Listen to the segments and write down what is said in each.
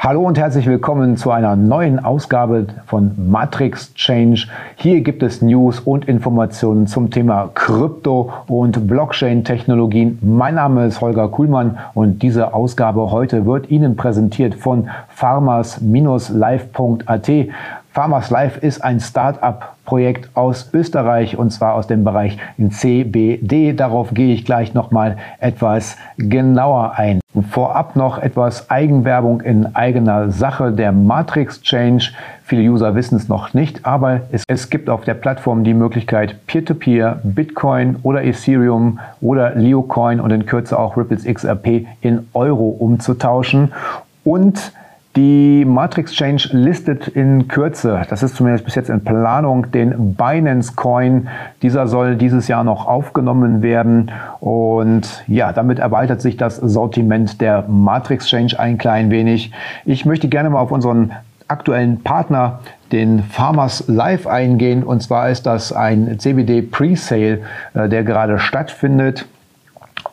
Hallo und herzlich willkommen zu einer neuen Ausgabe von Matrix Change. Hier gibt es News und Informationen zum Thema Krypto und Blockchain-Technologien. Mein Name ist Holger Kuhlmann und diese Ausgabe heute wird Ihnen präsentiert von farmers-live.at. Farmers Life ist ein Start-up-Projekt aus Österreich und zwar aus dem Bereich CBD. Darauf gehe ich gleich nochmal etwas genauer ein. Vorab noch etwas Eigenwerbung in eigener Sache. Der Matrix Change. Viele User wissen es noch nicht, aber es, es gibt auf der Plattform die Möglichkeit, Peer-to-Peer, -Peer, Bitcoin oder Ethereum oder Leocoin und in Kürze auch Ripples XRP in Euro umzutauschen. Und die Matrix Change listet in Kürze, das ist zumindest bis jetzt in Planung, den Binance Coin. Dieser soll dieses Jahr noch aufgenommen werden und ja, damit erweitert sich das Sortiment der Matrix Change ein klein wenig. Ich möchte gerne mal auf unseren aktuellen Partner, den Farmers Live eingehen. Und zwar ist das ein CBD Presale, äh, der gerade stattfindet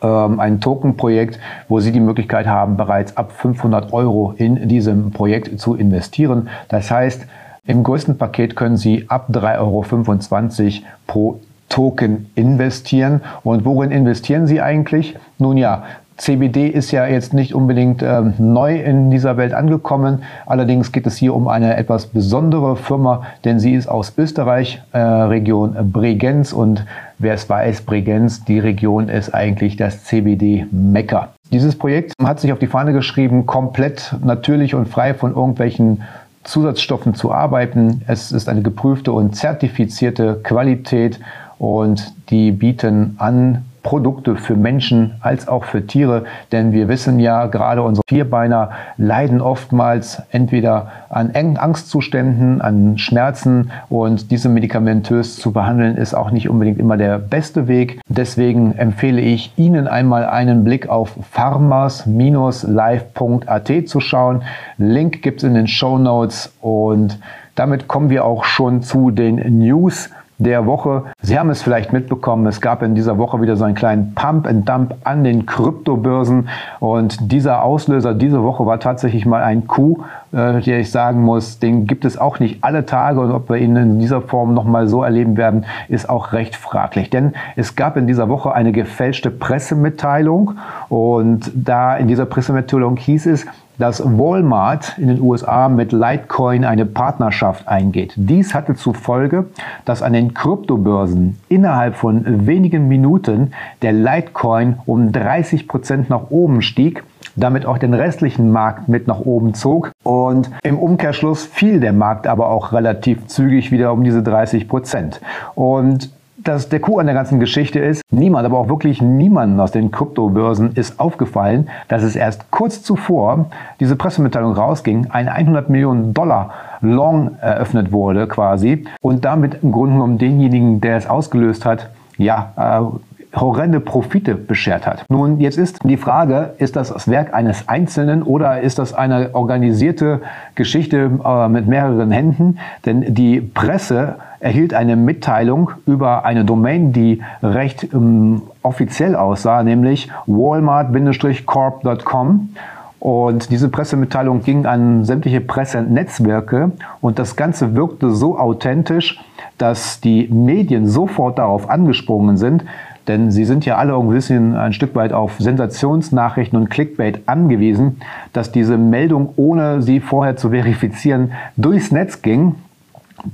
ähm, ein Token-Projekt, wo Sie die Möglichkeit haben, bereits ab 500 Euro in diesem Projekt zu investieren. Das heißt, im größten Paket können Sie ab 3,25 Euro pro Token investieren. Und worin investieren Sie eigentlich? Nun ja, CBD ist ja jetzt nicht unbedingt äh, neu in dieser Welt angekommen. Allerdings geht es hier um eine etwas besondere Firma, denn sie ist aus Österreich, äh, Region Bregenz. Und wer es weiß, Bregenz, die Region ist eigentlich das CBD-Mekka. Dieses Projekt hat sich auf die Fahne geschrieben, komplett natürlich und frei von irgendwelchen Zusatzstoffen zu arbeiten. Es ist eine geprüfte und zertifizierte Qualität und die bieten an Produkte für Menschen als auch für Tiere. Denn wir wissen ja, gerade unsere Vierbeiner leiden oftmals entweder an Angstzuständen, an Schmerzen und diese medikamentös zu behandeln ist auch nicht unbedingt immer der beste Weg. Deswegen empfehle ich Ihnen einmal einen Blick auf farmers-live.at zu schauen. Link gibt es in den Show Notes und damit kommen wir auch schon zu den News der Woche. Sie haben es vielleicht mitbekommen, es gab in dieser Woche wieder so einen kleinen Pump and Dump an den Kryptobörsen und dieser Auslöser diese Woche war tatsächlich mal ein Coup, äh, der ich sagen muss, den gibt es auch nicht alle Tage und ob wir ihn in dieser Form nochmal so erleben werden, ist auch recht fraglich. Denn es gab in dieser Woche eine gefälschte Pressemitteilung und da in dieser Pressemitteilung hieß es, dass Walmart in den USA mit Litecoin eine Partnerschaft eingeht. Dies hatte zur Folge, dass an den Kryptobörsen innerhalb von wenigen Minuten der Litecoin um 30 Prozent nach oben stieg damit auch den restlichen Markt mit nach oben zog. Und im Umkehrschluss fiel der Markt aber auch relativ zügig wieder um diese 30 Prozent. Und dass der Coup an der ganzen Geschichte ist, niemand, aber auch wirklich niemand aus den Kryptobörsen ist aufgefallen, dass es erst kurz zuvor diese Pressemitteilung rausging, ein 100 Millionen Dollar Long eröffnet wurde quasi. Und damit im Grunde genommen denjenigen, der es ausgelöst hat, ja, äh, horrende Profite beschert hat. Nun, jetzt ist die Frage, ist das das Werk eines Einzelnen oder ist das eine organisierte Geschichte äh, mit mehreren Händen? Denn die Presse erhielt eine Mitteilung über eine Domain, die recht ähm, offiziell aussah, nämlich walmart-corp.com. Und diese Pressemitteilung ging an sämtliche Pressenetzwerke und das Ganze wirkte so authentisch, dass die Medien sofort darauf angesprungen sind, denn sie sind ja alle ein bisschen ein Stück weit auf Sensationsnachrichten und Clickbait angewiesen, dass diese Meldung, ohne sie vorher zu verifizieren, durchs Netz ging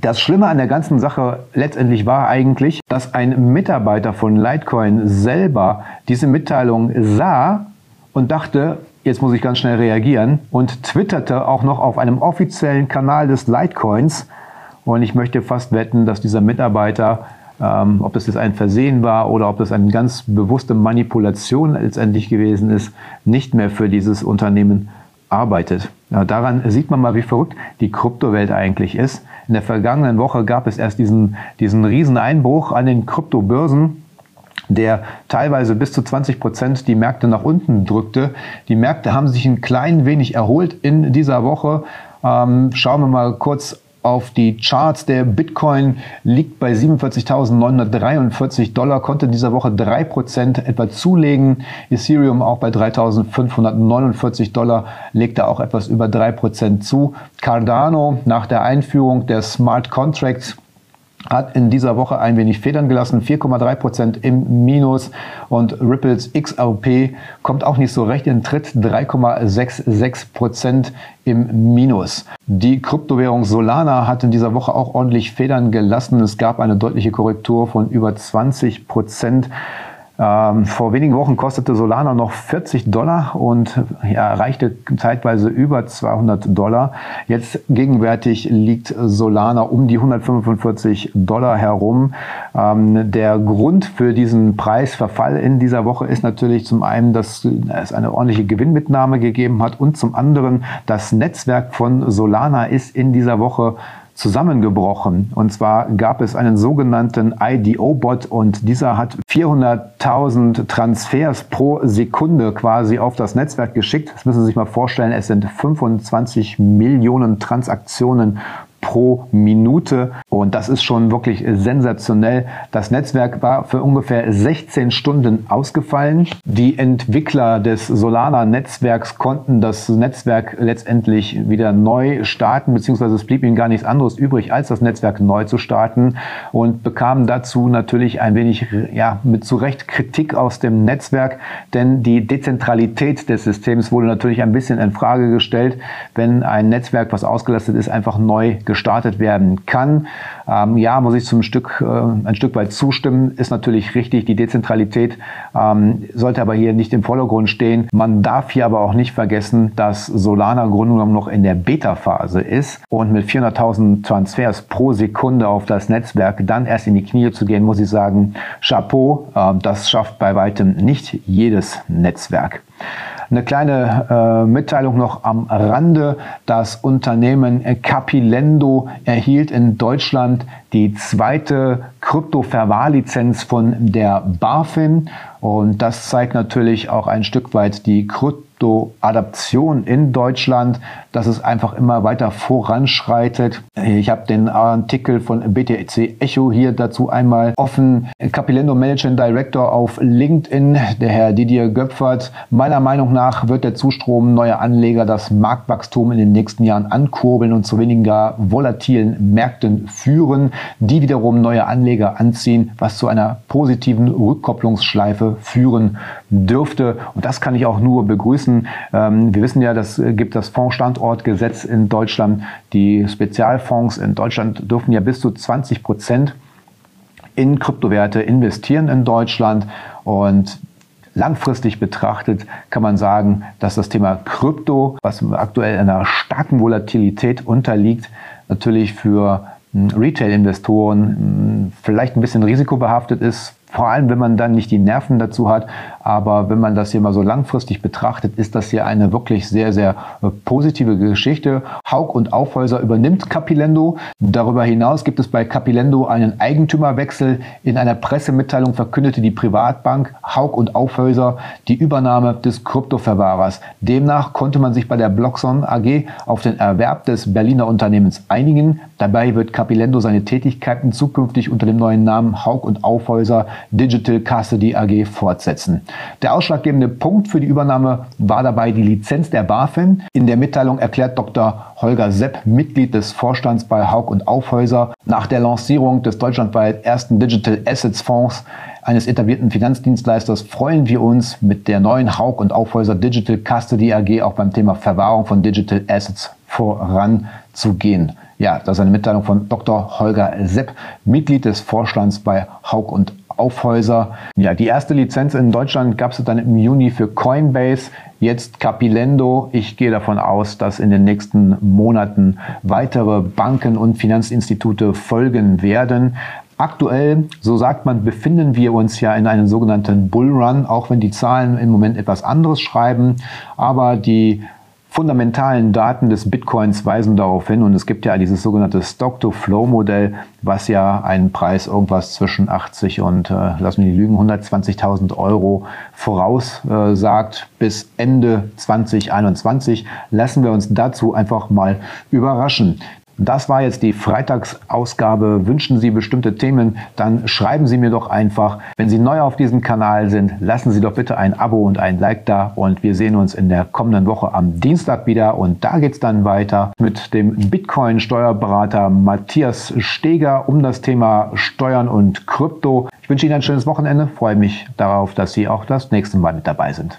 das Schlimme an der ganzen Sache letztendlich war eigentlich, dass ein Mitarbeiter von Litecoin selber diese Mitteilung sah und dachte, jetzt muss ich ganz schnell reagieren und twitterte auch noch auf einem offiziellen Kanal des Litecoins. Und ich möchte fast wetten, dass dieser Mitarbeiter, ähm, ob das jetzt ein Versehen war oder ob das eine ganz bewusste Manipulation letztendlich gewesen ist, nicht mehr für dieses Unternehmen arbeitet. Ja, daran sieht man mal, wie verrückt die Kryptowelt eigentlich ist. In der vergangenen Woche gab es erst diesen, diesen riesen Einbruch an den Kryptobörsen, der teilweise bis zu 20 Prozent die Märkte nach unten drückte. Die Märkte haben sich ein klein wenig erholt in dieser Woche. Ähm, schauen wir mal kurz auf die Charts. Der Bitcoin liegt bei 47.943 Dollar, konnte in dieser Woche 3% etwa zulegen. Ethereum auch bei 3.549 Dollar, legte auch etwas über 3% zu. Cardano nach der Einführung der Smart Contracts hat in dieser Woche ein wenig Federn gelassen, 4,3 Prozent im Minus und Ripples XRP kommt auch nicht so recht in Tritt, 3,66 Prozent im Minus. Die Kryptowährung Solana hat in dieser Woche auch ordentlich Federn gelassen. Es gab eine deutliche Korrektur von über 20 Prozent. Ähm, vor wenigen Wochen kostete Solana noch 40 Dollar und erreichte zeitweise über 200 Dollar. Jetzt gegenwärtig liegt Solana um die 145 Dollar herum. Ähm, der Grund für diesen Preisverfall in dieser Woche ist natürlich zum einen, dass es eine ordentliche Gewinnmitnahme gegeben hat und zum anderen das Netzwerk von Solana ist in dieser Woche zusammengebrochen. Und zwar gab es einen sogenannten IDO-Bot und dieser hat 400.000 Transfers pro Sekunde quasi auf das Netzwerk geschickt. Das müssen Sie sich mal vorstellen, es sind 25 Millionen Transaktionen pro Minute. Und das ist schon wirklich sensationell. Das Netzwerk war für ungefähr 16 Stunden ausgefallen. Die Entwickler des Solana-Netzwerks konnten das Netzwerk letztendlich wieder neu starten, beziehungsweise es blieb ihnen gar nichts anderes übrig, als das Netzwerk neu zu starten und bekamen dazu natürlich ein wenig, ja, mit zu Recht Kritik aus dem Netzwerk, denn die Dezentralität des Systems wurde natürlich ein bisschen in Frage gestellt, wenn ein Netzwerk, was ausgelastet ist, einfach neu gestartet gestartet werden kann. Ähm, ja, muss ich zum Stück, äh, ein Stück weit zustimmen, ist natürlich richtig. Die Dezentralität ähm, sollte aber hier nicht im Vordergrund stehen. Man darf hier aber auch nicht vergessen, dass Solana im noch in der Beta-Phase ist und mit 400.000 Transfers pro Sekunde auf das Netzwerk dann erst in die Knie zu gehen, muss ich sagen, Chapeau, äh, das schafft bei weitem nicht jedes Netzwerk. Eine kleine äh, Mitteilung noch am Rande. Das Unternehmen Capilendo erhielt in Deutschland die zweite Krypto-Verwahrlizenz von der BaFin. Und das zeigt natürlich auch ein Stück weit die Krypto-Adaption in Deutschland, dass es einfach immer weiter voranschreitet. Ich habe den Artikel von BTC Echo hier dazu einmal offen. Capilendo Managing Director auf LinkedIn, der Herr Didier Göpfert. Meiner Meinung nach wird der Zustrom neuer Anleger das Marktwachstum in den nächsten Jahren ankurbeln und zu weniger volatilen Märkten führen, die wiederum neue Anleger anziehen, was zu einer positiven Rückkopplungsschleife führen dürfte. Und das kann ich auch nur begrüßen. Ähm, wir wissen ja, das gibt das Fondsstandortgesetz in Deutschland. Die Spezialfonds in Deutschland dürfen ja bis zu 20 Prozent in Kryptowerte investieren in Deutschland. Und langfristig betrachtet kann man sagen, dass das Thema Krypto, was aktuell einer starken Volatilität unterliegt, natürlich für hm, Retail-Investoren hm, vielleicht ein bisschen risikobehaftet ist, vor allem, wenn man dann nicht die Nerven dazu hat. Aber wenn man das hier mal so langfristig betrachtet, ist das hier eine wirklich sehr, sehr äh, positive Geschichte. Haug und Aufhäuser übernimmt Capilendo. Darüber hinaus gibt es bei Capilendo einen Eigentümerwechsel. In einer Pressemitteilung verkündete die Privatbank Haug und Aufhäuser die Übernahme des Kryptoverwahrers. Demnach konnte man sich bei der Blockson AG auf den Erwerb des Berliner Unternehmens einigen. Dabei wird Capilendo seine Tätigkeiten zukünftig unter dem neuen Namen Haug und Aufhäuser Digital Custody AG fortsetzen. Der ausschlaggebende Punkt für die Übernahme war dabei die Lizenz der BaFin. In der Mitteilung erklärt Dr. Holger Sepp, Mitglied des Vorstands bei Haug und Aufhäuser, nach der Lancierung des deutschlandweit ersten Digital Assets Fonds eines etablierten Finanzdienstleisters freuen wir uns mit der neuen Haug und Aufhäuser Digital Custody AG auch beim Thema Verwahrung von Digital Assets voranzugehen. Ja, das ist eine Mitteilung von Dr. Holger Sepp, Mitglied des Vorstands bei Haug und Aufhäuser. Ja, die erste Lizenz in Deutschland gab es dann im Juni für Coinbase, jetzt Capilendo. Ich gehe davon aus, dass in den nächsten Monaten weitere Banken und Finanzinstitute folgen werden. Aktuell, so sagt man, befinden wir uns ja in einem sogenannten Bullrun, auch wenn die Zahlen im Moment etwas anderes schreiben. Aber die fundamentalen Daten des Bitcoins weisen darauf hin und es gibt ja dieses sogenannte Stock-to-Flow-Modell, was ja einen Preis irgendwas zwischen 80 und, äh, lass mich nicht lügen, 120.000 Euro voraussagt bis Ende 2021. Lassen wir uns dazu einfach mal überraschen. Das war jetzt die Freitagsausgabe. Wünschen Sie bestimmte Themen, dann schreiben Sie mir doch einfach. Wenn Sie neu auf diesem Kanal sind, lassen Sie doch bitte ein Abo und ein Like da und wir sehen uns in der kommenden Woche am Dienstag wieder und da geht es dann weiter mit dem Bitcoin-Steuerberater Matthias Steger um das Thema Steuern und Krypto. Ich wünsche Ihnen ein schönes Wochenende, freue mich darauf, dass Sie auch das nächste Mal mit dabei sind.